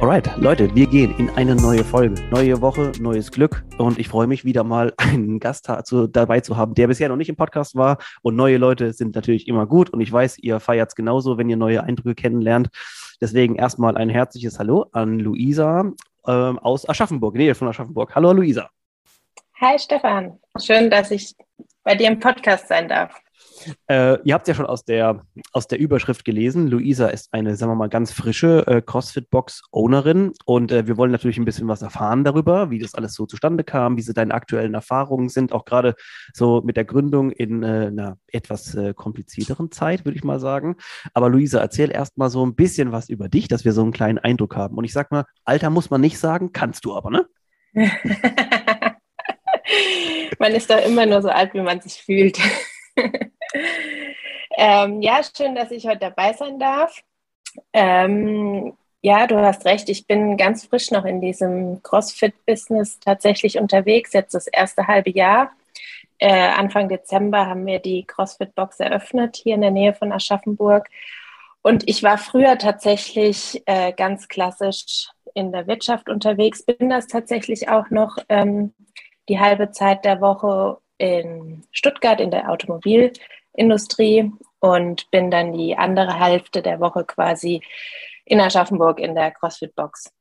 Alright, Leute, wir gehen in eine neue Folge. Neue Woche, neues Glück. Und ich freue mich wieder mal, einen Gast zu, dabei zu haben, der bisher noch nicht im Podcast war. Und neue Leute sind natürlich immer gut. Und ich weiß, ihr feiert es genauso, wenn ihr neue Eindrücke kennenlernt. Deswegen erstmal ein herzliches Hallo an Luisa ähm, aus Aschaffenburg, Nähe von Aschaffenburg. Hallo, Luisa. Hi, Stefan. Schön, dass ich bei dir im Podcast sein darf. Äh, ihr habt ja schon aus der, aus der Überschrift gelesen. Luisa ist eine, sagen wir mal, ganz frische äh, CrossFit-Box-Ownerin und äh, wir wollen natürlich ein bisschen was erfahren darüber, wie das alles so zustande kam, wie so deine aktuellen Erfahrungen sind, auch gerade so mit der Gründung in äh, einer etwas äh, komplizierteren Zeit, würde ich mal sagen. Aber Luisa, erzähl erst mal so ein bisschen was über dich, dass wir so einen kleinen Eindruck haben. Und ich sag mal, Alter muss man nicht sagen, kannst du aber, ne? man ist doch immer nur so alt, wie man sich fühlt. ähm, ja, schön, dass ich heute dabei sein darf. Ähm, ja, du hast recht. Ich bin ganz frisch noch in diesem CrossFit-Business tatsächlich unterwegs, jetzt das erste halbe Jahr. Äh, Anfang Dezember haben wir die CrossFit-Box eröffnet, hier in der Nähe von Aschaffenburg. Und ich war früher tatsächlich äh, ganz klassisch in der Wirtschaft unterwegs, bin das tatsächlich auch noch ähm, die halbe Zeit der Woche in Stuttgart in der Automobilindustrie und bin dann die andere Hälfte der Woche quasi in Aschaffenburg in der CrossFit Box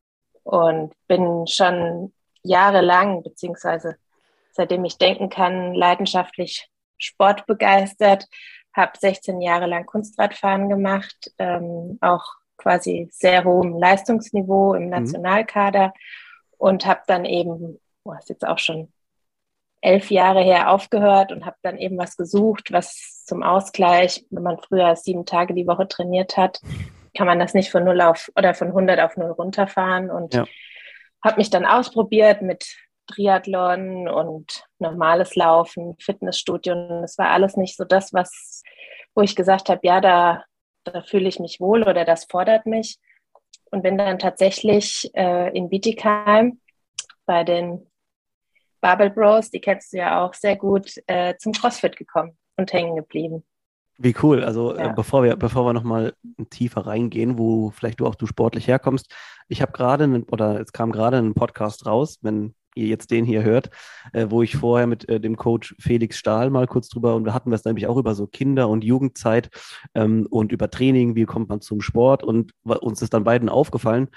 und bin schon jahrelang, beziehungsweise seitdem ich denken kann, leidenschaftlich sportbegeistert, habe 16 Jahre lang Kunstradfahren gemacht, ähm, auch quasi sehr hohem Leistungsniveau im mhm. Nationalkader mhm. und habe dann eben, oh, ist jetzt auch schon elf Jahre her aufgehört und habe dann eben was gesucht, was zum Ausgleich, wenn man früher sieben Tage die Woche trainiert hat, kann man das nicht von null auf oder von 100 auf null runterfahren und ja. habe mich dann ausprobiert mit Triathlon und normales Laufen, Fitnessstudio und es war alles nicht so das, was, wo ich gesagt habe, ja, da, da fühle ich mich wohl oder das fordert mich und bin dann tatsächlich äh, in Bietigheim bei den Barbell Bros, die kennst du ja auch sehr gut, äh, zum CrossFit gekommen und hängen geblieben. Wie cool. Also äh, ja. äh, bevor wir, bevor wir nochmal tiefer reingehen, wo vielleicht du auch du sportlich herkommst, ich habe gerade, oder es kam gerade ein Podcast raus, wenn ihr jetzt den hier hört, äh, wo ich vorher mit äh, dem Coach Felix Stahl mal kurz drüber und wir hatten das nämlich auch über so Kinder- und Jugendzeit ähm, und über Training, wie kommt man zum Sport und uns ist dann beiden aufgefallen,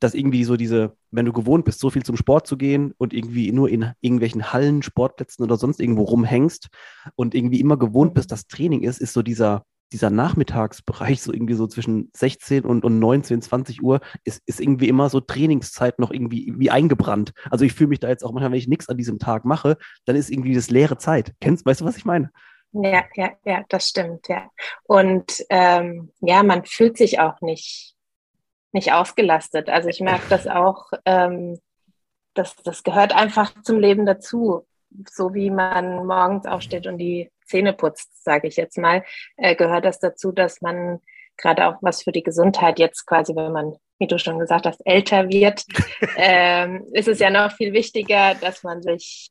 dass irgendwie so diese, wenn du gewohnt bist, so viel zum Sport zu gehen und irgendwie nur in irgendwelchen Hallen, Sportplätzen oder sonst irgendwo rumhängst und irgendwie immer gewohnt bist, dass Training ist, ist so dieser, dieser Nachmittagsbereich, so irgendwie so zwischen 16 und, und 19, 20 Uhr, ist, ist irgendwie immer so Trainingszeit noch irgendwie wie eingebrannt. Also ich fühle mich da jetzt auch manchmal, wenn ich nichts an diesem Tag mache, dann ist irgendwie das leere Zeit. Kennst, weißt du, was ich meine? Ja, ja, ja, das stimmt, ja. Und ähm, ja, man fühlt sich auch nicht nicht ausgelastet. Also ich merke das auch, ähm, das, das gehört einfach zum Leben dazu. So wie man morgens aufsteht und die Zähne putzt, sage ich jetzt mal, äh, gehört das dazu, dass man gerade auch was für die Gesundheit jetzt quasi, wenn man, wie du schon gesagt hast, älter wird, ähm, ist es ja noch viel wichtiger, dass man sich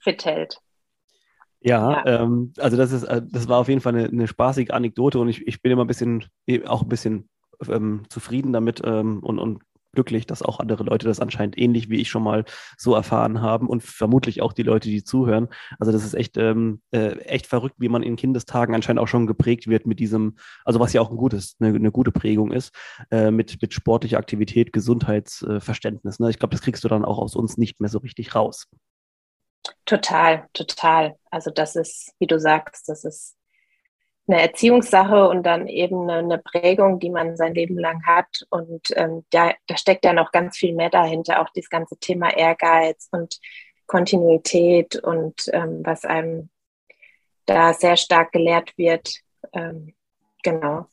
fit hält. Ja, ja. Ähm, also das ist, äh, das war auf jeden Fall eine, eine spaßige Anekdote und ich, ich bin immer ein bisschen, auch ein bisschen ähm, zufrieden damit ähm, und, und glücklich, dass auch andere Leute das anscheinend ähnlich wie ich schon mal so erfahren haben und vermutlich auch die Leute, die zuhören. Also das ist echt, ähm, äh, echt verrückt, wie man in Kindestagen anscheinend auch schon geprägt wird mit diesem, also was ja auch ein gutes, eine, eine gute Prägung ist, äh, mit, mit sportlicher Aktivität, Gesundheitsverständnis. Ne? Ich glaube, das kriegst du dann auch aus uns nicht mehr so richtig raus. Total, total. Also das ist, wie du sagst, das ist eine Erziehungssache und dann eben eine, Prägung, die man sein Leben lang hat. Und ähm, da, da steckt ja noch ganz viel mehr dahinter, auch dieses ganze Thema Ehrgeiz und Kontinuität und ähm, was einem da sehr stark gelehrt wird. Ähm, genau.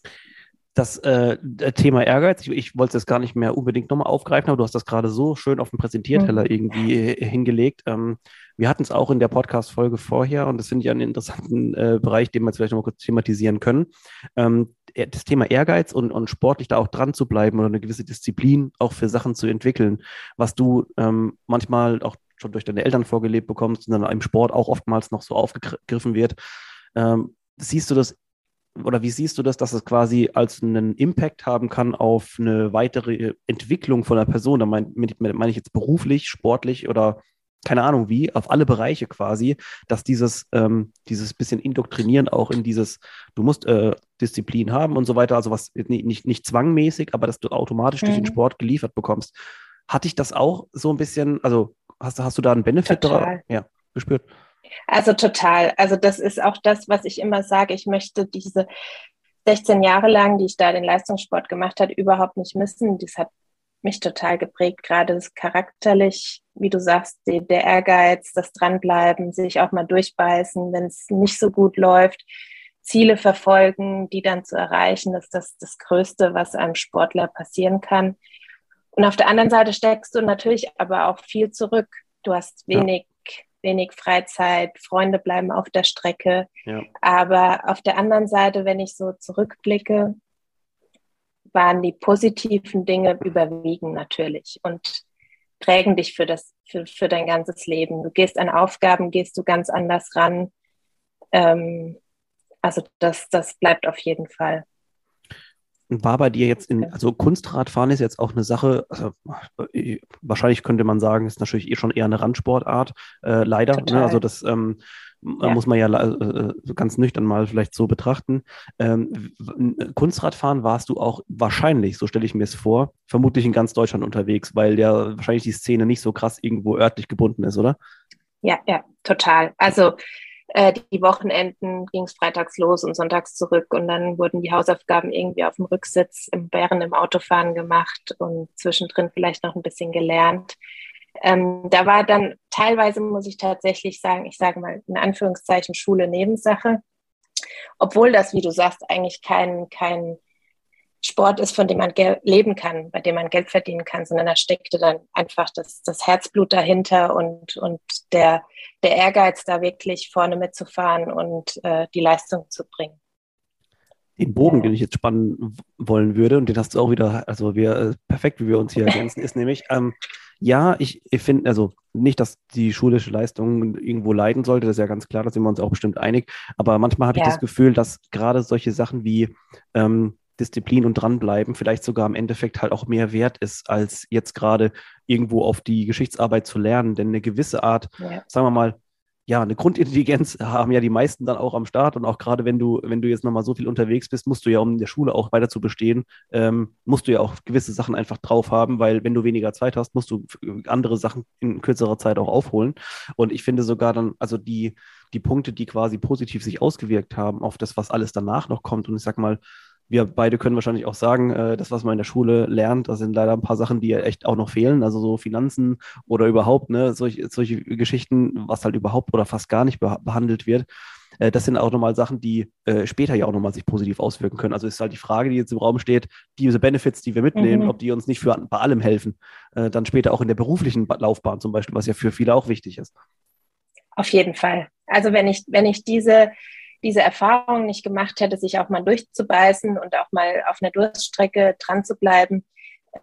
das äh, Thema Ehrgeiz, ich, ich wollte es gar nicht mehr unbedingt nochmal aufgreifen, aber du hast das gerade so schön auf dem Präsentierteller mhm. irgendwie äh, hingelegt. Ähm, wir hatten es auch in der Podcast-Folge vorher und das finde ich einen interessanten äh, Bereich, den wir jetzt vielleicht nochmal kurz thematisieren können. Ähm, das Thema Ehrgeiz und, und sportlich da auch dran zu bleiben oder eine gewisse Disziplin auch für Sachen zu entwickeln, was du ähm, manchmal auch schon durch deine Eltern vorgelebt bekommst und dann im Sport auch oftmals noch so aufgegriffen wird. Ähm, siehst du das oder wie siehst du das, dass es quasi als einen Impact haben kann auf eine weitere Entwicklung von einer Person? Da meine mein ich jetzt beruflich, sportlich oder keine Ahnung wie, auf alle Bereiche quasi, dass dieses, ähm, dieses bisschen Indoktrinieren auch in dieses, du musst äh, Disziplin haben und so weiter, also was nicht, nicht, nicht zwangmäßig, aber dass du automatisch mhm. durch den mhm. Sport geliefert bekommst. Hatte ich das auch so ein bisschen, also hast, hast du da einen Benefit Total. Ja, gespürt? Also total. Also das ist auch das, was ich immer sage. Ich möchte diese 16 Jahre lang, die ich da den Leistungssport gemacht habe, überhaupt nicht missen. Das hat mich total geprägt, gerade das charakterlich, wie du sagst, die, der Ehrgeiz, das Dranbleiben, sich auch mal durchbeißen, wenn es nicht so gut läuft, Ziele verfolgen, die dann zu erreichen, ist das das Größte, was einem Sportler passieren kann. Und auf der anderen Seite steckst du natürlich aber auch viel zurück. Du hast wenig wenig Freizeit, Freunde bleiben auf der Strecke. Ja. Aber auf der anderen Seite, wenn ich so zurückblicke, waren die positiven Dinge überwiegen natürlich und prägen dich für, das, für, für dein ganzes Leben. Du gehst an Aufgaben, gehst du ganz anders ran. Ähm, also das, das bleibt auf jeden Fall war bei dir jetzt in, also Kunstradfahren ist jetzt auch eine Sache, also äh, wahrscheinlich könnte man sagen, ist natürlich eh schon eher eine Randsportart, äh, leider. Ne? Also das ähm, ja. muss man ja äh, ganz nüchtern mal vielleicht so betrachten. Ähm, Kunstradfahren warst du auch wahrscheinlich, so stelle ich mir es vor, vermutlich in ganz Deutschland unterwegs, weil ja wahrscheinlich die Szene nicht so krass irgendwo örtlich gebunden ist, oder? Ja, ja, total. Also äh, die Wochenenden ging es freitags los und sonntags zurück und dann wurden die Hausaufgaben irgendwie auf dem Rücksitz im Bären im Autofahren gemacht und zwischendrin vielleicht noch ein bisschen gelernt. Ähm, da war dann teilweise, muss ich tatsächlich sagen, ich sage mal in Anführungszeichen Schule Nebensache, obwohl das, wie du sagst, eigentlich kein, kein Sport ist, von dem man leben kann, bei dem man Geld verdienen kann, sondern da steckte dann einfach das, das Herzblut dahinter und, und der, der Ehrgeiz, da wirklich vorne mitzufahren und äh, die Leistung zu bringen. Den Bogen, den ich jetzt spannen wollen würde, und den hast du auch wieder, also wir, äh, perfekt, wie wir uns hier ergänzen, ist nämlich, ähm, ja, ich, ich finde, also nicht, dass die schulische Leistung irgendwo leiden sollte, das ist ja ganz klar, da sind wir uns auch bestimmt einig, aber manchmal habe ja. ich das Gefühl, dass gerade solche Sachen wie ähm, Disziplin und dranbleiben vielleicht sogar im Endeffekt halt auch mehr wert ist, als jetzt gerade irgendwo auf die Geschichtsarbeit zu lernen. Denn eine gewisse Art, ja. sagen wir mal, ja, eine Grundintelligenz haben ja die meisten dann auch am Start und auch gerade wenn du, wenn du jetzt nochmal so viel unterwegs bist, musst du ja, um in der Schule auch weiter zu bestehen, ähm, musst du ja auch gewisse Sachen einfach drauf haben, weil wenn du weniger Zeit hast, musst du andere Sachen in kürzerer Zeit auch aufholen. Und ich finde sogar dann, also die, die Punkte, die quasi positiv sich ausgewirkt haben auf das, was alles danach noch kommt und ich sag mal, wir beide können wahrscheinlich auch sagen, äh, das, was man in der Schule lernt, das sind leider ein paar Sachen, die echt auch noch fehlen. Also so Finanzen oder überhaupt, ne, solche, solche Geschichten, was halt überhaupt oder fast gar nicht behandelt wird. Äh, das sind auch nochmal Sachen, die äh, später ja auch nochmal sich positiv auswirken können. Also ist halt die Frage, die jetzt im Raum steht, diese Benefits, die wir mitnehmen, mhm. ob die uns nicht für, bei allem helfen. Äh, dann später auch in der beruflichen Laufbahn zum Beispiel, was ja für viele auch wichtig ist. Auf jeden Fall. Also wenn ich, wenn ich diese diese Erfahrung nicht gemacht hätte, sich auch mal durchzubeißen und auch mal auf einer Durststrecke dran zu bleiben,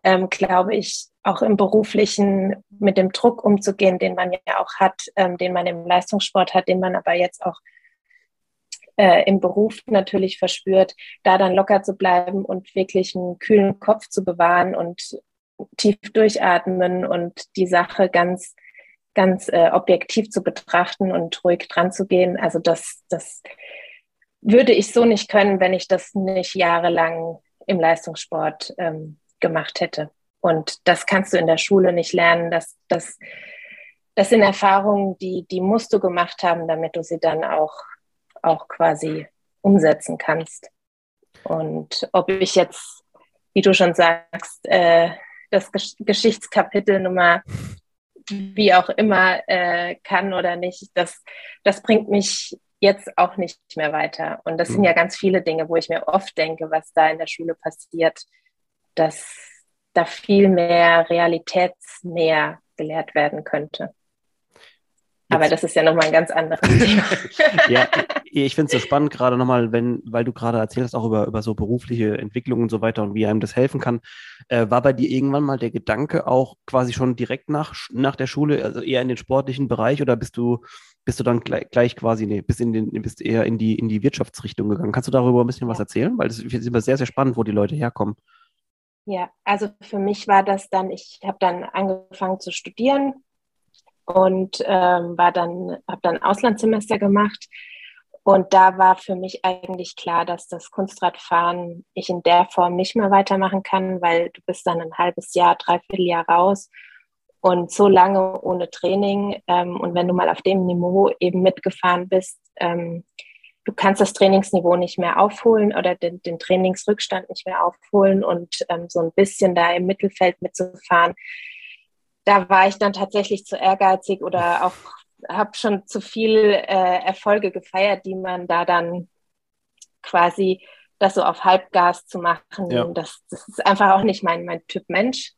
ähm, glaube ich, auch im beruflichen mit dem Druck umzugehen, den man ja auch hat, ähm, den man im Leistungssport hat, den man aber jetzt auch äh, im Beruf natürlich verspürt, da dann locker zu bleiben und wirklich einen kühlen Kopf zu bewahren und tief durchatmen und die Sache ganz, ganz äh, objektiv zu betrachten und ruhig dran zu gehen. Also das, das würde ich so nicht können, wenn ich das nicht jahrelang im Leistungssport ähm, gemacht hätte. Und das kannst du in der Schule nicht lernen. Das, das, das sind Erfahrungen, die, die musst du gemacht haben, damit du sie dann auch, auch quasi umsetzen kannst. Und ob ich jetzt, wie du schon sagst, äh, das Geschichtskapitel Nummer wie auch immer äh, kann oder nicht, das, das bringt mich jetzt auch nicht mehr weiter. Und das mhm. sind ja ganz viele Dinge, wo ich mir oft denke, was da in der Schule passiert, dass da viel mehr realitätsnäher gelehrt werden könnte. Aber das ist ja nochmal ein ganz anderes Thema. ja, ich finde es so spannend, gerade nochmal, wenn, weil du gerade erzählst auch über, über so berufliche Entwicklungen und so weiter und wie einem das helfen kann. Äh, war bei dir irgendwann mal der Gedanke auch quasi schon direkt nach, nach der Schule, also eher in den sportlichen Bereich oder bist du, bist du dann gleich, gleich quasi, nee, bist, in den, bist eher in die, in die Wirtschaftsrichtung gegangen? Kannst du darüber ein bisschen was erzählen? Weil das ist immer sehr, sehr spannend, wo die Leute herkommen. Ja, also für mich war das dann, ich habe dann angefangen zu studieren und ähm, war dann, habe dann Auslandssemester gemacht. Und da war für mich eigentlich klar, dass das Kunstradfahren ich in der Form nicht mehr weitermachen kann, weil du bist dann ein halbes Jahr, dreiviertel Jahr raus und so lange ohne Training. Ähm, und wenn du mal auf dem Niveau eben mitgefahren bist, ähm, du kannst das Trainingsniveau nicht mehr aufholen oder den, den Trainingsrückstand nicht mehr aufholen und ähm, so ein bisschen da im Mittelfeld mitzufahren, da war ich dann tatsächlich zu ehrgeizig oder auch habe schon zu viel äh, Erfolge gefeiert, die man da dann quasi das so auf Halbgas zu machen. Ja. Das, das ist einfach auch nicht mein, mein Typ Mensch.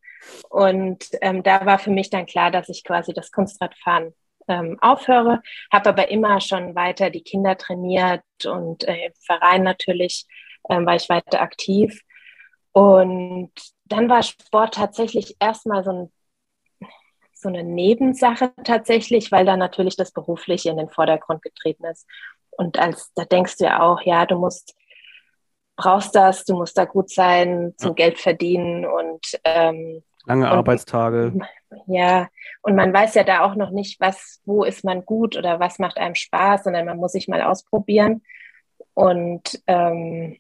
Und ähm, da war für mich dann klar, dass ich quasi das Kunstradfahren ähm, aufhöre, habe aber immer schon weiter die Kinder trainiert und äh, im Verein natürlich ähm, war ich weiter aktiv. Und dann war Sport tatsächlich erstmal so ein so eine Nebensache tatsächlich, weil da natürlich das Berufliche in den Vordergrund getreten ist. Und als da denkst du ja auch, ja, du musst, brauchst das, du musst da gut sein, zum. Geld verdienen und ähm, lange und, Arbeitstage. Ja, und man weiß ja da auch noch nicht, was, wo ist man gut oder was macht einem Spaß, sondern man muss sich mal ausprobieren. Und ähm,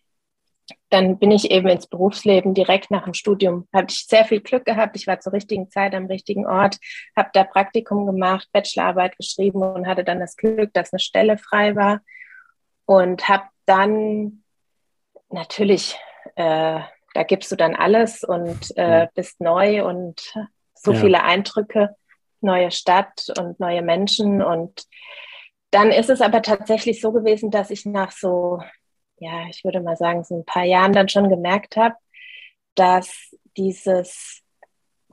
dann bin ich eben ins Berufsleben direkt nach dem Studium. Habe ich sehr viel Glück gehabt. Ich war zur richtigen Zeit am richtigen Ort, habe da Praktikum gemacht, Bachelorarbeit geschrieben und hatte dann das Glück, dass eine Stelle frei war und habe dann natürlich, äh, da gibst du dann alles und äh, bist neu und so ja. viele Eindrücke, neue Stadt und neue Menschen und dann ist es aber tatsächlich so gewesen, dass ich nach so ja, ich würde mal sagen, so ein paar Jahren dann schon gemerkt habe, dass dieses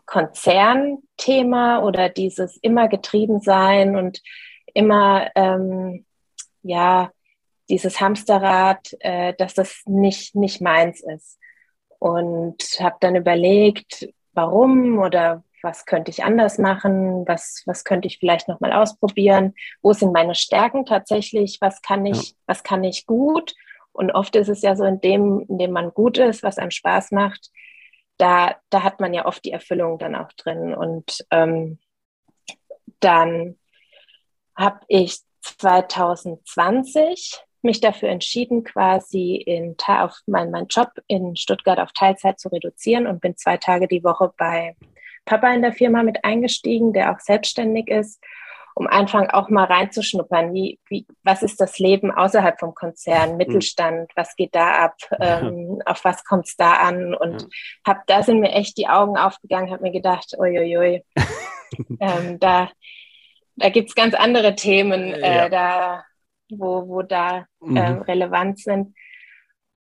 Konzernthema oder dieses immer getrieben sein und immer, ähm, ja, dieses Hamsterrad, äh, dass das nicht, nicht meins ist. Und habe dann überlegt, warum oder was könnte ich anders machen, was, was könnte ich vielleicht nochmal ausprobieren, wo sind meine Stärken tatsächlich, was kann ich, ja. was kann ich gut und oft ist es ja so, in dem, in dem man gut ist, was einem Spaß macht, da, da hat man ja oft die Erfüllung dann auch drin. Und ähm, dann habe ich 2020 mich dafür entschieden, quasi in, auf mein, meinen Job in Stuttgart auf Teilzeit zu reduzieren und bin zwei Tage die Woche bei Papa in der Firma mit eingestiegen, der auch selbstständig ist um einfach auch mal reinzuschnuppern. Wie, wie, was ist das Leben außerhalb vom Konzern, Mittelstand, was geht da ab, ähm, auf was kommt es da an? Und ja. hab, da sind mir echt die Augen aufgegangen, habe mir gedacht, uiuiui, ähm, da, da gibt es ganz andere Themen, äh, ja. da, wo, wo da mhm. äh, relevant sind.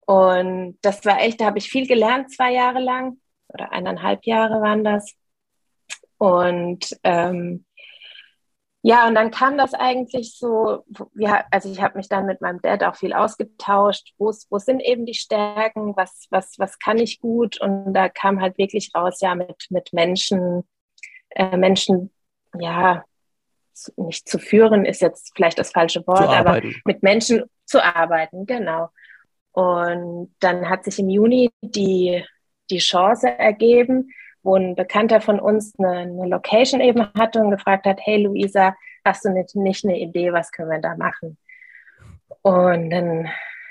Und das war echt, da habe ich viel gelernt, zwei Jahre lang oder eineinhalb Jahre waren das. Und ähm, ja, und dann kam das eigentlich so, ja, also ich habe mich dann mit meinem Dad auch viel ausgetauscht, wo, wo sind eben die Stärken, was, was, was kann ich gut und da kam halt wirklich raus, ja, mit, mit Menschen, äh, Menschen, ja, nicht zu führen ist jetzt vielleicht das falsche Wort, aber mit Menschen zu arbeiten, genau. Und dann hat sich im Juni die, die Chance ergeben, wo ein Bekannter von uns eine, eine Location eben hatte und gefragt hat, hey Luisa, hast du nicht, nicht eine Idee, was können wir da machen? Und dann,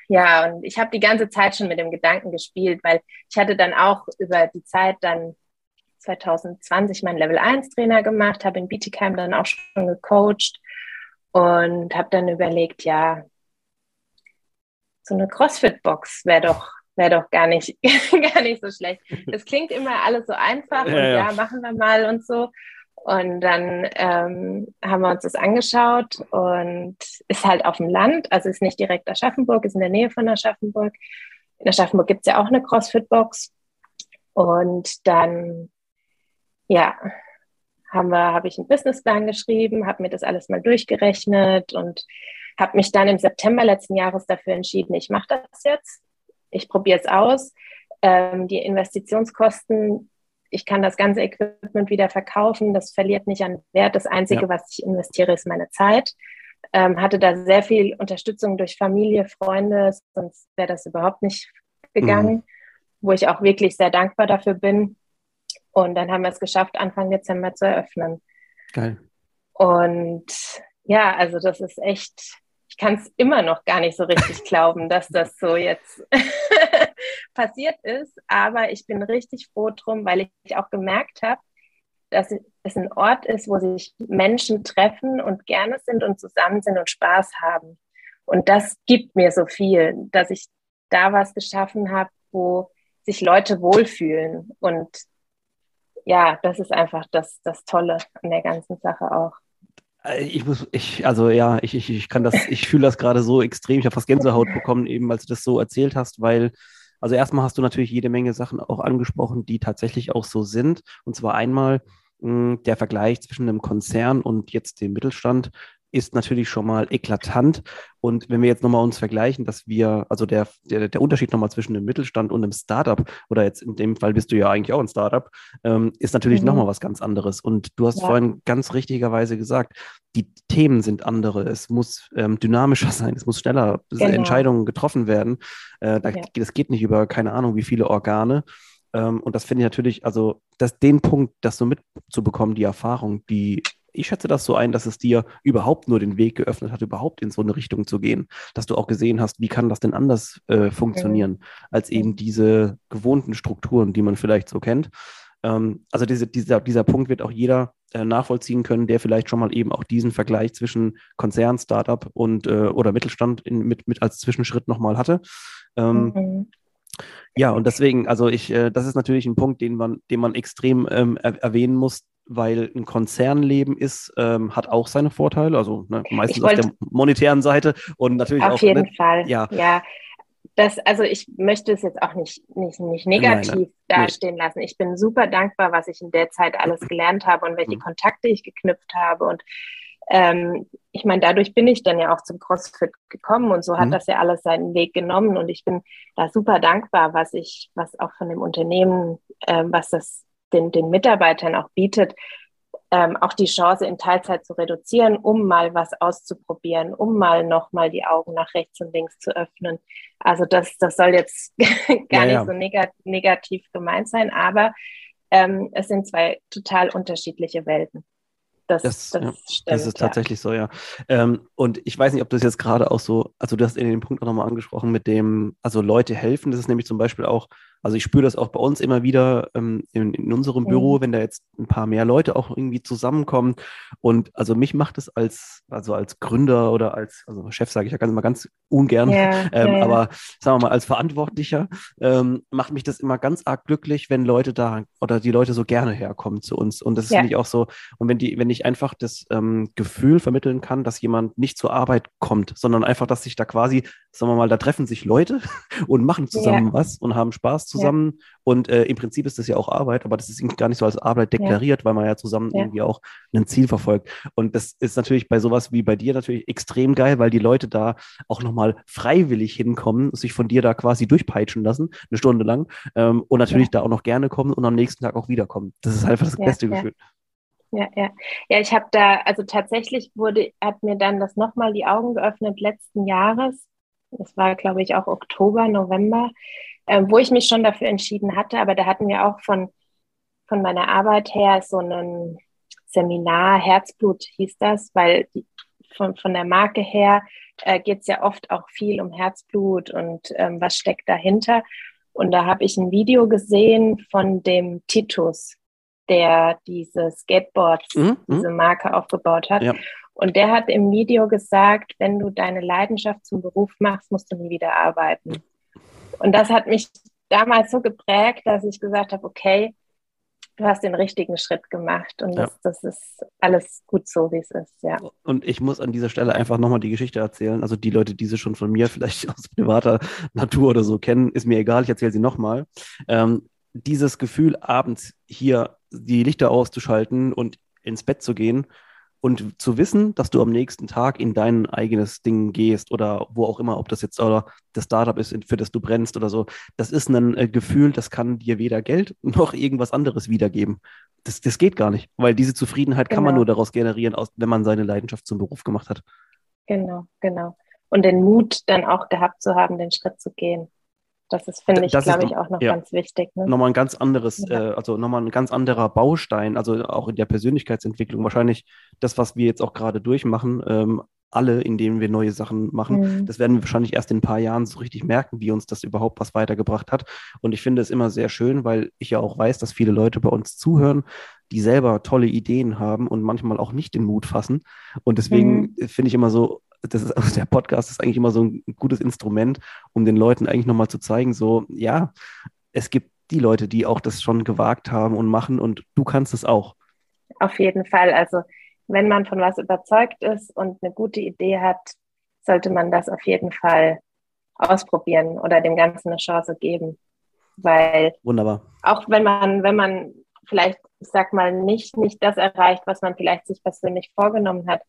ja, und ich habe die ganze Zeit schon mit dem Gedanken gespielt, weil ich hatte dann auch über die Zeit dann 2020 meinen Level 1 Trainer gemacht, habe in Bietigheim dann auch schon gecoacht und habe dann überlegt, ja, so eine CrossFit-Box wäre doch wäre doch gar nicht, gar nicht so schlecht. Es klingt immer alles so einfach ja, und ja, ja, machen wir mal und so. Und dann ähm, haben wir uns das angeschaut und ist halt auf dem Land, also ist nicht direkt Aschaffenburg, ist in der Nähe von Aschaffenburg. In Aschaffenburg gibt es ja auch eine CrossFit-Box. Und dann, ja, haben wir, habe ich einen Businessplan geschrieben, habe mir das alles mal durchgerechnet und habe mich dann im September letzten Jahres dafür entschieden, ich mache das jetzt, ich probiere es aus. Ähm, die Investitionskosten ich kann das ganze Equipment wieder verkaufen, das verliert nicht an Wert. Das Einzige, ja. was ich investiere, ist meine Zeit. Ähm, hatte da sehr viel Unterstützung durch Familie, Freunde, sonst wäre das überhaupt nicht gegangen, mhm. wo ich auch wirklich sehr dankbar dafür bin. Und dann haben wir es geschafft, Anfang Dezember zu eröffnen. Geil. Und ja, also das ist echt, ich kann es immer noch gar nicht so richtig glauben, dass das so jetzt passiert ist, aber ich bin richtig froh drum, weil ich auch gemerkt habe, dass es ein Ort ist, wo sich Menschen treffen und gerne sind und zusammen sind und Spaß haben. Und das gibt mir so viel, dass ich da was geschaffen habe, wo sich Leute wohlfühlen. Und ja, das ist einfach das, das Tolle an der ganzen Sache auch. Äh, ich muss, ich, also ja, ich, ich, ich kann das, ich fühle das gerade so extrem. Ich habe fast Gänsehaut bekommen, eben als du das so erzählt hast, weil also erstmal hast du natürlich jede Menge Sachen auch angesprochen, die tatsächlich auch so sind. Und zwar einmal mh, hm, der Vergleich zwischen einem Konzern und jetzt dem Mittelstand ist natürlich schon mal eklatant. Und wenn wir jetzt nochmal uns vergleichen, dass wir, also der, der, der Unterschied nochmal zwischen dem Mittelstand und einem Startup, oder jetzt in dem Fall bist du ja eigentlich auch ein Startup, ähm, ist natürlich mhm. nochmal was ganz anderes. Und du hast ja. vorhin ganz richtigerweise gesagt, die Themen sind andere. Es muss ähm, dynamischer sein, es muss schneller genau. Entscheidungen getroffen werden. Äh, da, ja. Das geht nicht über keine Ahnung, wie viele Organe. Ähm, und das finde ich natürlich, also das, den Punkt, das so mitzubekommen, die Erfahrung, die ich schätze das so ein, dass es dir überhaupt nur den Weg geöffnet hat, überhaupt in so eine Richtung zu gehen. Dass du auch gesehen hast, wie kann das denn anders äh, funktionieren, als eben diese gewohnten Strukturen, die man vielleicht so kennt. Ähm, also diese, dieser, dieser Punkt wird auch jeder äh, nachvollziehen können, der vielleicht schon mal eben auch diesen Vergleich zwischen Konzern, Startup und äh, oder Mittelstand in, mit, mit als Zwischenschritt nochmal hatte. Ähm, mhm. Ja, und deswegen, also ich, äh, das ist natürlich ein Punkt, den man, den man extrem ähm, er erwähnen muss, weil ein Konzernleben ist, ähm, hat auch seine Vorteile, also ne, meistens wollt, auf der monetären Seite und natürlich auf auch. Auf jeden ne, Fall, ja. ja. Das, also ich möchte es jetzt auch nicht, nicht, nicht negativ nein, nein. dastehen nee. lassen. Ich bin super dankbar, was ich in der Zeit alles gelernt habe und welche mhm. Kontakte ich geknüpft habe. Und ähm, ich meine, dadurch bin ich dann ja auch zum CrossFit gekommen und so hat mhm. das ja alles seinen Weg genommen. Und ich bin da super dankbar, was ich, was auch von dem Unternehmen, äh, was das den, den Mitarbeitern auch bietet, ähm, auch die Chance in Teilzeit zu reduzieren, um mal was auszuprobieren, um mal nochmal die Augen nach rechts und links zu öffnen. Also das, das soll jetzt gar ja, nicht ja. so negat negativ gemeint sein, aber ähm, es sind zwei total unterschiedliche Welten. Das, das, das, ja, stimmt, das ist tatsächlich so, ja. Ähm, und ich weiß nicht, ob du es jetzt gerade auch so, also du hast in dem Punkt auch nochmal angesprochen mit dem, also Leute helfen, das ist nämlich zum Beispiel auch also ich spüre das auch bei uns immer wieder ähm, in, in, unserem Büro, mhm. wenn da jetzt ein paar mehr Leute auch irgendwie zusammenkommen. Und also mich macht es als, also als Gründer oder als, also Chef sage ich ja ganz immer ganz ungern, ja, ähm, ja. aber sagen wir mal, als Verantwortlicher ähm, macht mich das immer ganz arg glücklich, wenn Leute da oder die Leute so gerne herkommen zu uns. Und das ist ja. finde ich auch so, und wenn die, wenn ich einfach das ähm, Gefühl vermitteln kann, dass jemand nicht zur Arbeit kommt, sondern einfach, dass sich da quasi, sagen wir mal, da treffen sich Leute und machen zusammen was und haben Spaß zusammen. Ja. Und äh, im Prinzip ist das ja auch Arbeit, aber das ist gar nicht so als Arbeit deklariert, ja. weil man ja zusammen ja. irgendwie auch ein Ziel verfolgt. Und das ist natürlich bei sowas wie bei dir natürlich extrem geil, weil die Leute da auch nochmal freiwillig hinkommen, sich von dir da quasi durchpeitschen lassen, eine Stunde lang. Ähm, und natürlich da auch noch gerne kommen und am nächsten Tag auch wiederkommen. Das ist einfach das beste Gefühl. Ja, ja. Ja, ich habe da, also tatsächlich wurde, hat mir dann das nochmal die Augen geöffnet letzten Jahres. Das war, glaube ich, auch Oktober, November äh, wo ich mich schon dafür entschieden hatte. Aber da hatten wir auch von, von meiner Arbeit her so ein Seminar, Herzblut hieß das, weil die, von, von der Marke her äh, geht es ja oft auch viel um Herzblut und ähm, was steckt dahinter. Und da habe ich ein Video gesehen von dem Titus, der diese Skateboards, mhm, mhm. diese Marke aufgebaut hat. Ja. Und der hat im Video gesagt, wenn du deine Leidenschaft zum Beruf machst, musst du nie wieder arbeiten. Und das hat mich damals so geprägt, dass ich gesagt habe, okay, du hast den richtigen Schritt gemacht und ja. das, das, ist alles gut so, wie es ist, ja. Und ich muss an dieser Stelle einfach nochmal die Geschichte erzählen. Also die Leute, die sie schon von mir vielleicht aus privater Natur oder so kennen, ist mir egal, ich erzähle sie nochmal. Ähm, dieses Gefühl, abends hier die Lichter auszuschalten und ins Bett zu gehen und zu wissen, dass du am nächsten Tag in dein eigenes Ding gehst oder wo auch immer, ob das jetzt oder das Startup ist, für das du brennst oder so, das ist ein äh, Gefühl, das kann dir weder Geld noch irgendwas anderes wiedergeben. Das, das geht gar nicht, weil diese Zufriedenheit genau. kann man genau. nur daraus generieren, aus, wenn man seine Leidenschaft zum Beruf gemacht hat. Genau, genau. Und den Mut dann auch gehabt zu haben, den Schritt zu gehen. Das ist, finde ich, glaube ich, auch noch ja, ganz wichtig. Ne? Nochmal ein ganz anderes, ja. äh, also nochmal ein ganz anderer Baustein, also auch in der Persönlichkeitsentwicklung. Wahrscheinlich das, was wir jetzt auch gerade durchmachen, ähm, alle, indem wir neue Sachen machen. Mhm. Das werden wir wahrscheinlich erst in ein paar Jahren so richtig merken, wie uns das überhaupt was weitergebracht hat. Und ich finde es immer sehr schön, weil ich ja auch weiß, dass viele Leute bei uns zuhören, die selber tolle Ideen haben und manchmal auch nicht den Mut fassen. Und deswegen mhm. finde ich immer so, das ist, also der Podcast ist eigentlich immer so ein gutes Instrument, um den Leuten eigentlich nochmal zu zeigen, so, ja, es gibt die Leute, die auch das schon gewagt haben und machen und du kannst es auch. Auf jeden Fall. Also, wenn man von was überzeugt ist und eine gute Idee hat, sollte man das auf jeden Fall ausprobieren oder dem Ganzen eine Chance geben. Weil Wunderbar. auch wenn man, wenn man vielleicht, ich sag mal, nicht, nicht das erreicht, was man vielleicht sich persönlich vorgenommen hat,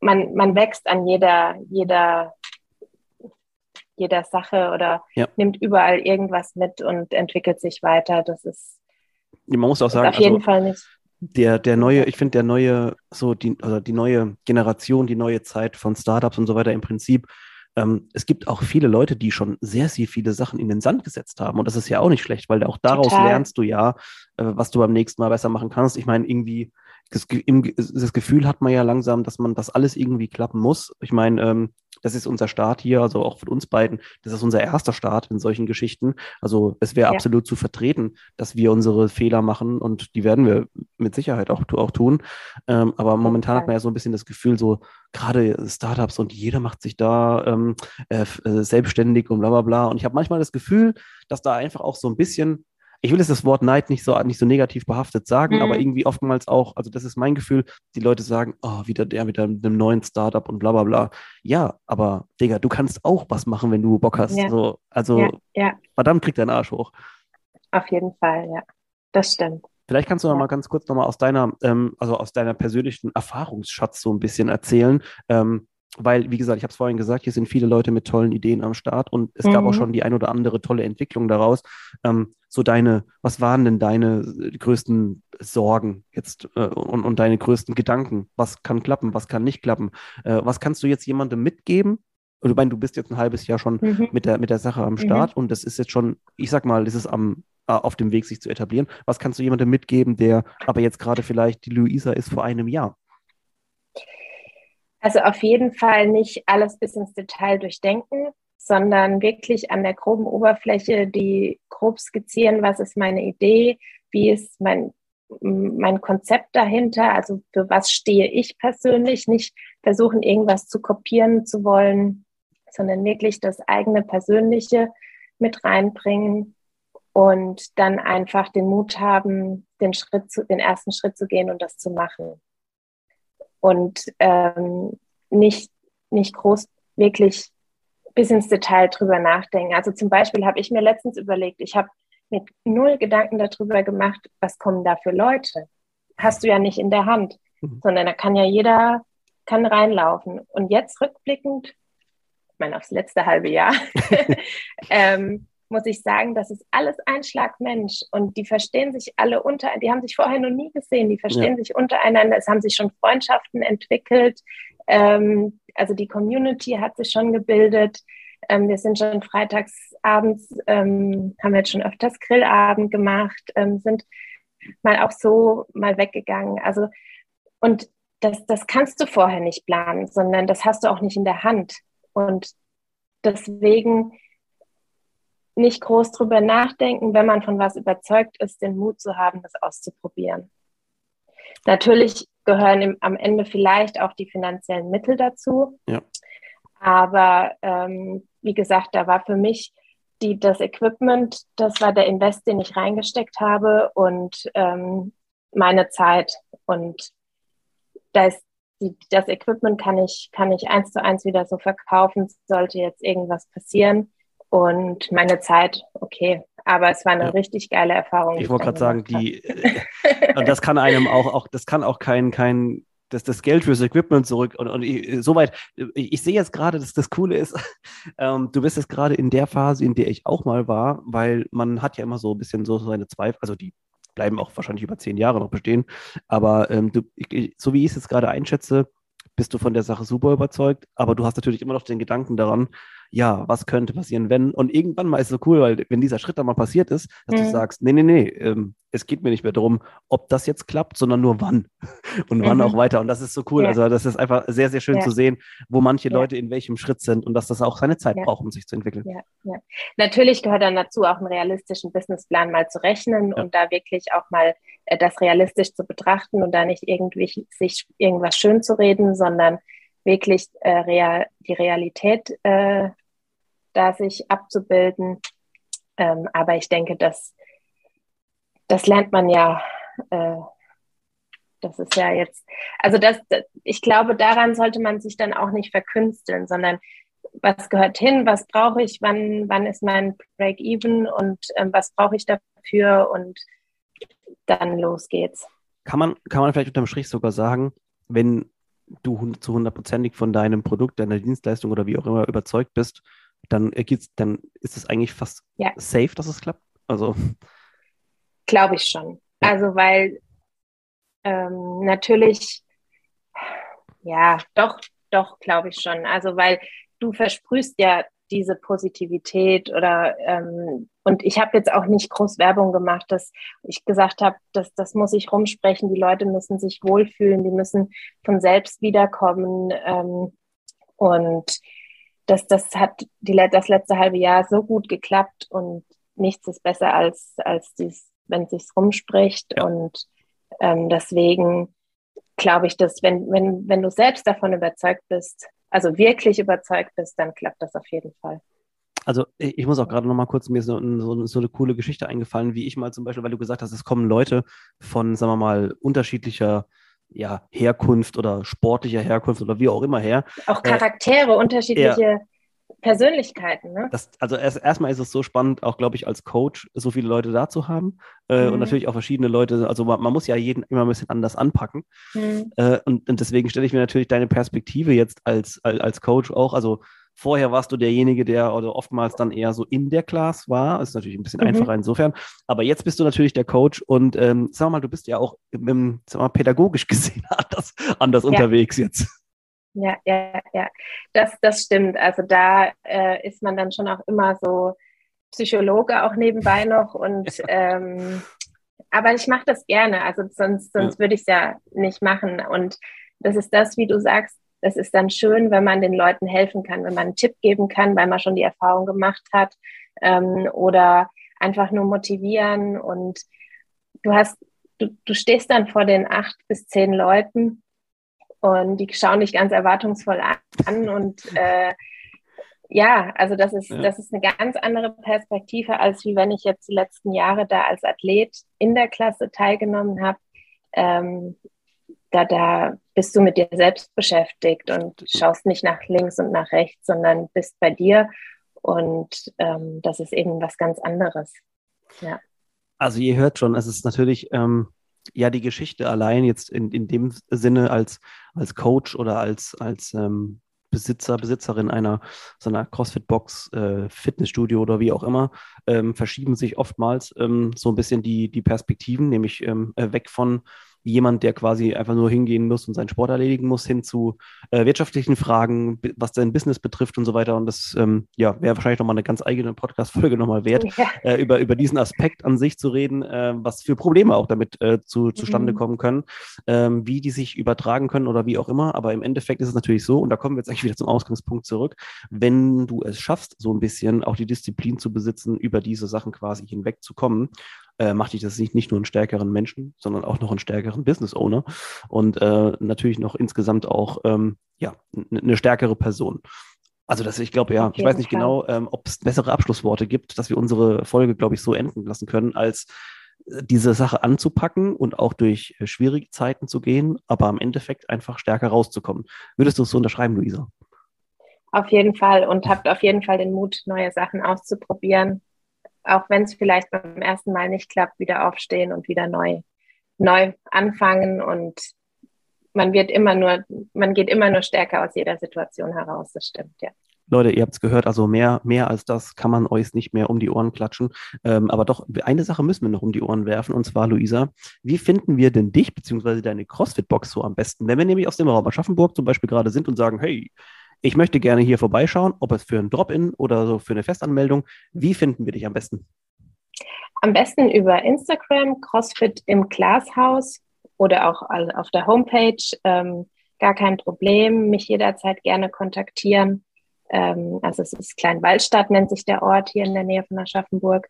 man, man wächst an jeder, jeder, jeder Sache oder ja. nimmt überall irgendwas mit und entwickelt sich weiter. Das ist man muss auch sagen, auf jeden also, Fall nicht. Der, der neue, ich finde, der neue, so die, also die neue Generation, die neue Zeit von Startups und so weiter im Prinzip, ähm, es gibt auch viele Leute, die schon sehr, sehr viele Sachen in den Sand gesetzt haben. Und das ist ja auch nicht schlecht, weil auch daraus Total. lernst du ja, äh, was du beim nächsten Mal besser machen kannst. Ich meine, irgendwie, das, das, Gefühl hat man ja langsam, dass man das alles irgendwie klappen muss. Ich meine, ähm, das ist unser Start hier, also auch von uns beiden, das ist unser erster Start in solchen Geschichten. Also es wäre ja. absolut zu vertreten, dass wir unsere Fehler machen und die werden wir mit Sicherheit auch, auch tun. Ähm, aber momentan okay. hat man ja so ein bisschen das Gefühl, so gerade Startups und jeder macht sich da ähm, äh, äh selbstständig und bla bla bla. Und ich habe manchmal das Gefühl, dass da einfach auch so ein bisschen ich will jetzt das Wort Neid nicht so, nicht so negativ behaftet sagen, mhm. aber irgendwie oftmals auch, also das ist mein Gefühl, die Leute sagen, oh, wieder der mit einem neuen Startup und bla bla bla. Ja, aber Digga, du kannst auch was machen, wenn du Bock hast. Ja. So, also ja, ja. verdammt, krieg deinen Arsch hoch. Auf jeden Fall, ja. Das stimmt. Vielleicht kannst du noch mal ganz kurz noch mal aus deiner, ähm, also aus deiner persönlichen Erfahrungsschatz so ein bisschen erzählen. Ähm, weil, wie gesagt, ich habe es vorhin gesagt, hier sind viele Leute mit tollen Ideen am Start und es mhm. gab auch mhm. schon die ein oder andere tolle Entwicklung daraus. Ähm, so deine, was waren denn deine äh, größten Sorgen jetzt äh, und, und deine größten Gedanken? Was kann klappen, was kann nicht klappen? Äh, was kannst du jetzt jemandem mitgeben? Und ich meine, du bist jetzt ein halbes Jahr schon mhm. mit, der, mit der Sache am mhm. Start mhm. und das ist jetzt schon, ich sag mal, das ist am, äh, auf dem Weg, sich zu etablieren. Was kannst du jemandem mitgeben, der aber jetzt gerade vielleicht die Luisa ist vor einem Jahr? Also auf jeden Fall nicht alles bis ins Detail durchdenken, sondern wirklich an der groben Oberfläche die grob skizzieren, was ist meine Idee, wie ist mein, mein Konzept dahinter, also für was stehe ich persönlich, nicht versuchen, irgendwas zu kopieren zu wollen, sondern wirklich das eigene Persönliche mit reinbringen und dann einfach den Mut haben, den Schritt zu, den ersten Schritt zu gehen und das zu machen. Und ähm, nicht, nicht groß wirklich bis ins Detail drüber nachdenken. Also zum Beispiel habe ich mir letztens überlegt, ich habe mit null Gedanken darüber gemacht, was kommen da für Leute. Hast du ja nicht in der Hand, mhm. sondern da kann ja jeder kann reinlaufen. Und jetzt rückblickend, ich meine aufs letzte halbe Jahr, ähm, muss ich sagen, das ist alles ein Schlag Mensch und die verstehen sich alle unter, die haben sich vorher noch nie gesehen, die verstehen ja. sich untereinander, es haben sich schon Freundschaften entwickelt, ähm, also die Community hat sich schon gebildet. Ähm, wir sind schon freitags abends, ähm, haben jetzt schon öfters Grillabend gemacht, ähm, sind mal auch so mal weggegangen. Also und das, das kannst du vorher nicht planen, sondern das hast du auch nicht in der Hand. Und deswegen nicht groß drüber nachdenken, wenn man von was überzeugt ist, den Mut zu haben, das auszuprobieren. Natürlich gehören im, am Ende vielleicht auch die finanziellen Mittel dazu. Ja. Aber ähm, wie gesagt, da war für mich die, das Equipment, das war der Invest, den ich reingesteckt habe und ähm, meine Zeit. Und da ist die, das Equipment kann ich, kann ich eins zu eins wieder so verkaufen, sollte jetzt irgendwas passieren. Und meine Zeit, okay. Aber es war eine ja. richtig geile Erfahrung. Ich wollte gerade sagen, die, äh, das kann einem auch, auch, das kann auch kein, kein, das, das Geld fürs Equipment zurück. Und, und ich, soweit, ich, ich sehe jetzt gerade, dass das Coole ist, ähm, du bist jetzt gerade in der Phase, in der ich auch mal war, weil man hat ja immer so ein bisschen so seine Zweifel, also die bleiben auch wahrscheinlich über zehn Jahre noch bestehen. Aber ähm, du, ich, so wie ich es jetzt gerade einschätze, bist du von der Sache super überzeugt, aber du hast natürlich immer noch den Gedanken daran, ja, was könnte passieren, wenn? Und irgendwann mal ist es so cool, weil wenn dieser Schritt dann mal passiert ist, dass mhm. du sagst, nee, nee, nee, ähm, es geht mir nicht mehr darum, ob das jetzt klappt, sondern nur wann und wann mhm. auch weiter. Und das ist so cool. Ja. Also das ist einfach sehr, sehr schön ja. zu sehen, wo manche ja. Leute in welchem Schritt sind und dass das auch seine Zeit braucht, um sich zu entwickeln. Natürlich gehört dann dazu, auch einen realistischen Businessplan mal zu rechnen und da wirklich auch mal äh, das realistisch zu betrachten und da nicht irgendwie sich irgendwas schön zu reden, sondern wirklich äh, real, die Realität äh, da sich abzubilden. Ähm, aber ich denke, dass das lernt man ja. Äh, das ist ja jetzt, also das, ich glaube, daran sollte man sich dann auch nicht verkünsteln, sondern was gehört hin, was brauche ich, wann, wann ist mein Break-Even und ähm, was brauche ich dafür und dann los geht's. Kann man, kann man vielleicht unterm Strich sogar sagen, wenn du zu hundertprozentig von deinem Produkt, deiner Dienstleistung oder wie auch immer überzeugt bist, dann, dann ist es eigentlich fast ja. safe, dass es klappt? Also. Glaube ich schon. Ja. Also, weil ähm, natürlich, ja, doch, doch, glaube ich schon. Also, weil du versprühst ja diese Positivität oder ähm, und ich habe jetzt auch nicht groß Werbung gemacht, dass ich gesagt habe, dass das muss ich rumsprechen, die Leute müssen sich wohlfühlen, die müssen von selbst wiederkommen ähm, und das, das hat die, das letzte halbe Jahr so gut geklappt und nichts ist besser als, als dies, wenn es sich rumspricht ja. und ähm, deswegen glaube ich, dass wenn, wenn, wenn du selbst davon überzeugt bist, also wirklich überzeugt bist, dann klappt das auf jeden Fall. Also ich muss auch gerade noch mal kurz, mir ist so, so, so, eine coole Geschichte eingefallen, wie ich mal zum Beispiel, weil du gesagt hast, es kommen Leute von, sagen wir mal, unterschiedlicher ja, Herkunft oder sportlicher Herkunft oder wie auch immer her. Auch äh, Charaktere, äh, unterschiedliche ja, Persönlichkeiten. Ne? Das, also erst, erstmal ist es so spannend, auch glaube ich als Coach so viele Leute da zu haben äh, mhm. und natürlich auch verschiedene Leute. Also man, man, muss ja jeden immer ein bisschen anders anpacken. Mhm. Äh, und, und, deswegen stelle ich mir natürlich deine Perspektive jetzt als, als, als Coach auch. Also Vorher warst du derjenige, der oder oftmals dann eher so in der Class war. Ist natürlich ein bisschen mhm. einfacher insofern. Aber jetzt bist du natürlich der Coach und ähm, sag mal, du bist ja auch im, sag mal, pädagogisch gesehen anders, anders ja. unterwegs jetzt. Ja, ja, ja. Das, das stimmt. Also da äh, ist man dann schon auch immer so Psychologe auch nebenbei noch und ja. ähm, aber ich mache das gerne. Also sonst, sonst ja. würde ich es ja nicht machen. Und das ist das, wie du sagst, das ist dann schön, wenn man den Leuten helfen kann, wenn man einen Tipp geben kann, weil man schon die Erfahrung gemacht hat ähm, oder einfach nur motivieren und du hast, du, du stehst dann vor den acht bis zehn Leuten und die schauen dich ganz erwartungsvoll an und äh, ja, also das ist, ja. das ist eine ganz andere Perspektive, als wie wenn ich jetzt die letzten Jahre da als Athlet in der Klasse teilgenommen habe. Ähm, da, da bist du mit dir selbst beschäftigt und schaust nicht nach links und nach rechts, sondern bist bei dir. Und ähm, das ist eben was ganz anderes. Ja. Also ihr hört schon, es ist natürlich ähm, ja die Geschichte allein jetzt in, in dem Sinne als, als Coach oder als, als ähm, Besitzer, Besitzerin einer so einer CrossFit-Box, äh, Fitnessstudio oder wie auch immer, ähm, verschieben sich oftmals ähm, so ein bisschen die, die Perspektiven, nämlich ähm, äh, weg von jemand, der quasi einfach nur hingehen muss und seinen Sport erledigen muss, hin zu äh, wirtschaftlichen Fragen, was sein Business betrifft und so weiter. Und das ähm, ja, wäre wahrscheinlich nochmal eine ganz eigene Podcast-Folge nochmal wert, ja. äh, über, über diesen Aspekt an sich zu reden, äh, was für Probleme auch damit äh, zu, zustande mhm. kommen können, ähm, wie die sich übertragen können oder wie auch immer. Aber im Endeffekt ist es natürlich so, und da kommen wir jetzt eigentlich wieder zum Ausgangspunkt zurück, wenn du es schaffst, so ein bisschen auch die Disziplin zu besitzen, über diese Sachen quasi hinwegzukommen, äh, macht dich das nicht, nicht nur einen stärkeren Menschen, sondern auch noch einen stärkeren Business Owner und äh, natürlich noch insgesamt auch ähm, ja, eine stärkere Person. Also das, ich glaube, ja, ich weiß nicht Fall. genau, ähm, ob es bessere Abschlussworte gibt, dass wir unsere Folge, glaube ich, so enden lassen können, als äh, diese Sache anzupacken und auch durch äh, schwierige Zeiten zu gehen, aber im Endeffekt einfach stärker rauszukommen. Würdest du es so unterschreiben, Luisa? Auf jeden Fall und habt auf jeden Fall den Mut, neue Sachen auszuprobieren. Auch wenn es vielleicht beim ersten Mal nicht klappt, wieder aufstehen und wieder neu, neu anfangen und man wird immer nur, man geht immer nur stärker aus jeder Situation heraus. Das stimmt, ja. Leute, ihr habt es gehört, also mehr, mehr als das kann man euch nicht mehr um die Ohren klatschen. Ähm, aber doch, eine Sache müssen wir noch um die Ohren werfen, und zwar, Luisa, wie finden wir denn dich bzw. deine CrossFit-Box so am besten? Wenn wir nämlich aus dem Raum Aschaffenburg zum Beispiel gerade sind und sagen, hey, ich möchte gerne hier vorbeischauen, ob es für ein Drop-in oder so für eine Festanmeldung, wie finden wir dich am besten? Am besten über Instagram, CrossFit im Glashaus oder auch auf der Homepage. Ähm, gar kein Problem, mich jederzeit gerne kontaktieren. Ähm, also es ist Kleinwaldstadt, nennt sich der Ort hier in der Nähe von Aschaffenburg.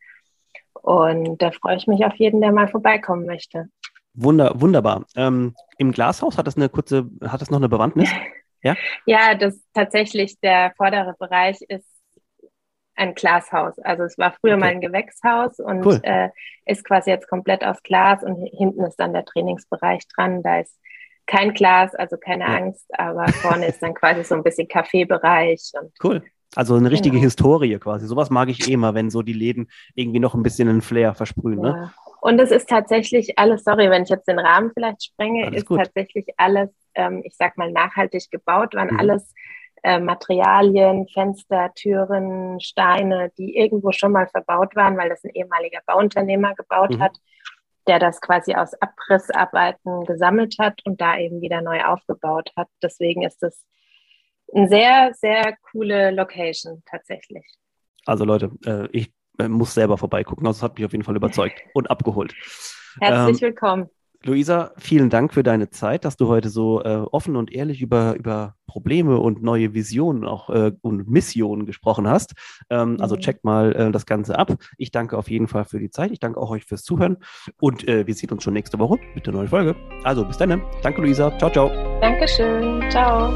Und da freue ich mich auf jeden, der mal vorbeikommen möchte. Wunder, wunderbar. Ähm, Im Glashaus hat das eine kurze, hat das noch eine Bewandtnis? Ja, ja das tatsächlich der vordere Bereich ist ein Glashaus. Also es war früher okay. mal ein Gewächshaus und cool. äh, ist quasi jetzt komplett aus Glas und hinten ist dann der Trainingsbereich dran. Da ist kein Glas, also keine ja. Angst, aber vorne ist dann quasi so ein bisschen Kaffeebereich. cool. Also eine richtige genau. Historie quasi. Sowas mag ich eh mal, wenn so die Läden irgendwie noch ein bisschen einen Flair versprühen. Ne? Ja. Ne? Und es ist tatsächlich alles, sorry, wenn ich jetzt den Rahmen vielleicht sprenge, alles ist gut. tatsächlich alles, ähm, ich sag mal, nachhaltig gebaut, waren mhm. alles äh, Materialien, Fenster, Türen, Steine, die irgendwo schon mal verbaut waren, weil das ein ehemaliger Bauunternehmer gebaut mhm. hat, der das quasi aus Abrissarbeiten gesammelt hat und da eben wieder neu aufgebaut hat. Deswegen ist es eine sehr, sehr coole Location tatsächlich. Also Leute, äh, ich muss selber vorbeigucken. Also es hat mich auf jeden Fall überzeugt und abgeholt. Herzlich ähm, willkommen. Luisa, vielen Dank für deine Zeit, dass du heute so äh, offen und ehrlich über, über Probleme und neue Visionen auch äh, und Missionen gesprochen hast. Ähm, also mhm. Also checkt mal äh, das Ganze ab. Ich danke auf jeden Fall für die Zeit. Ich danke auch euch fürs Zuhören und äh, wir sehen uns schon nächste Woche mit der neuen Folge. Also bis dann. Danke, Luisa. Ciao, ciao. Dankeschön. Ciao.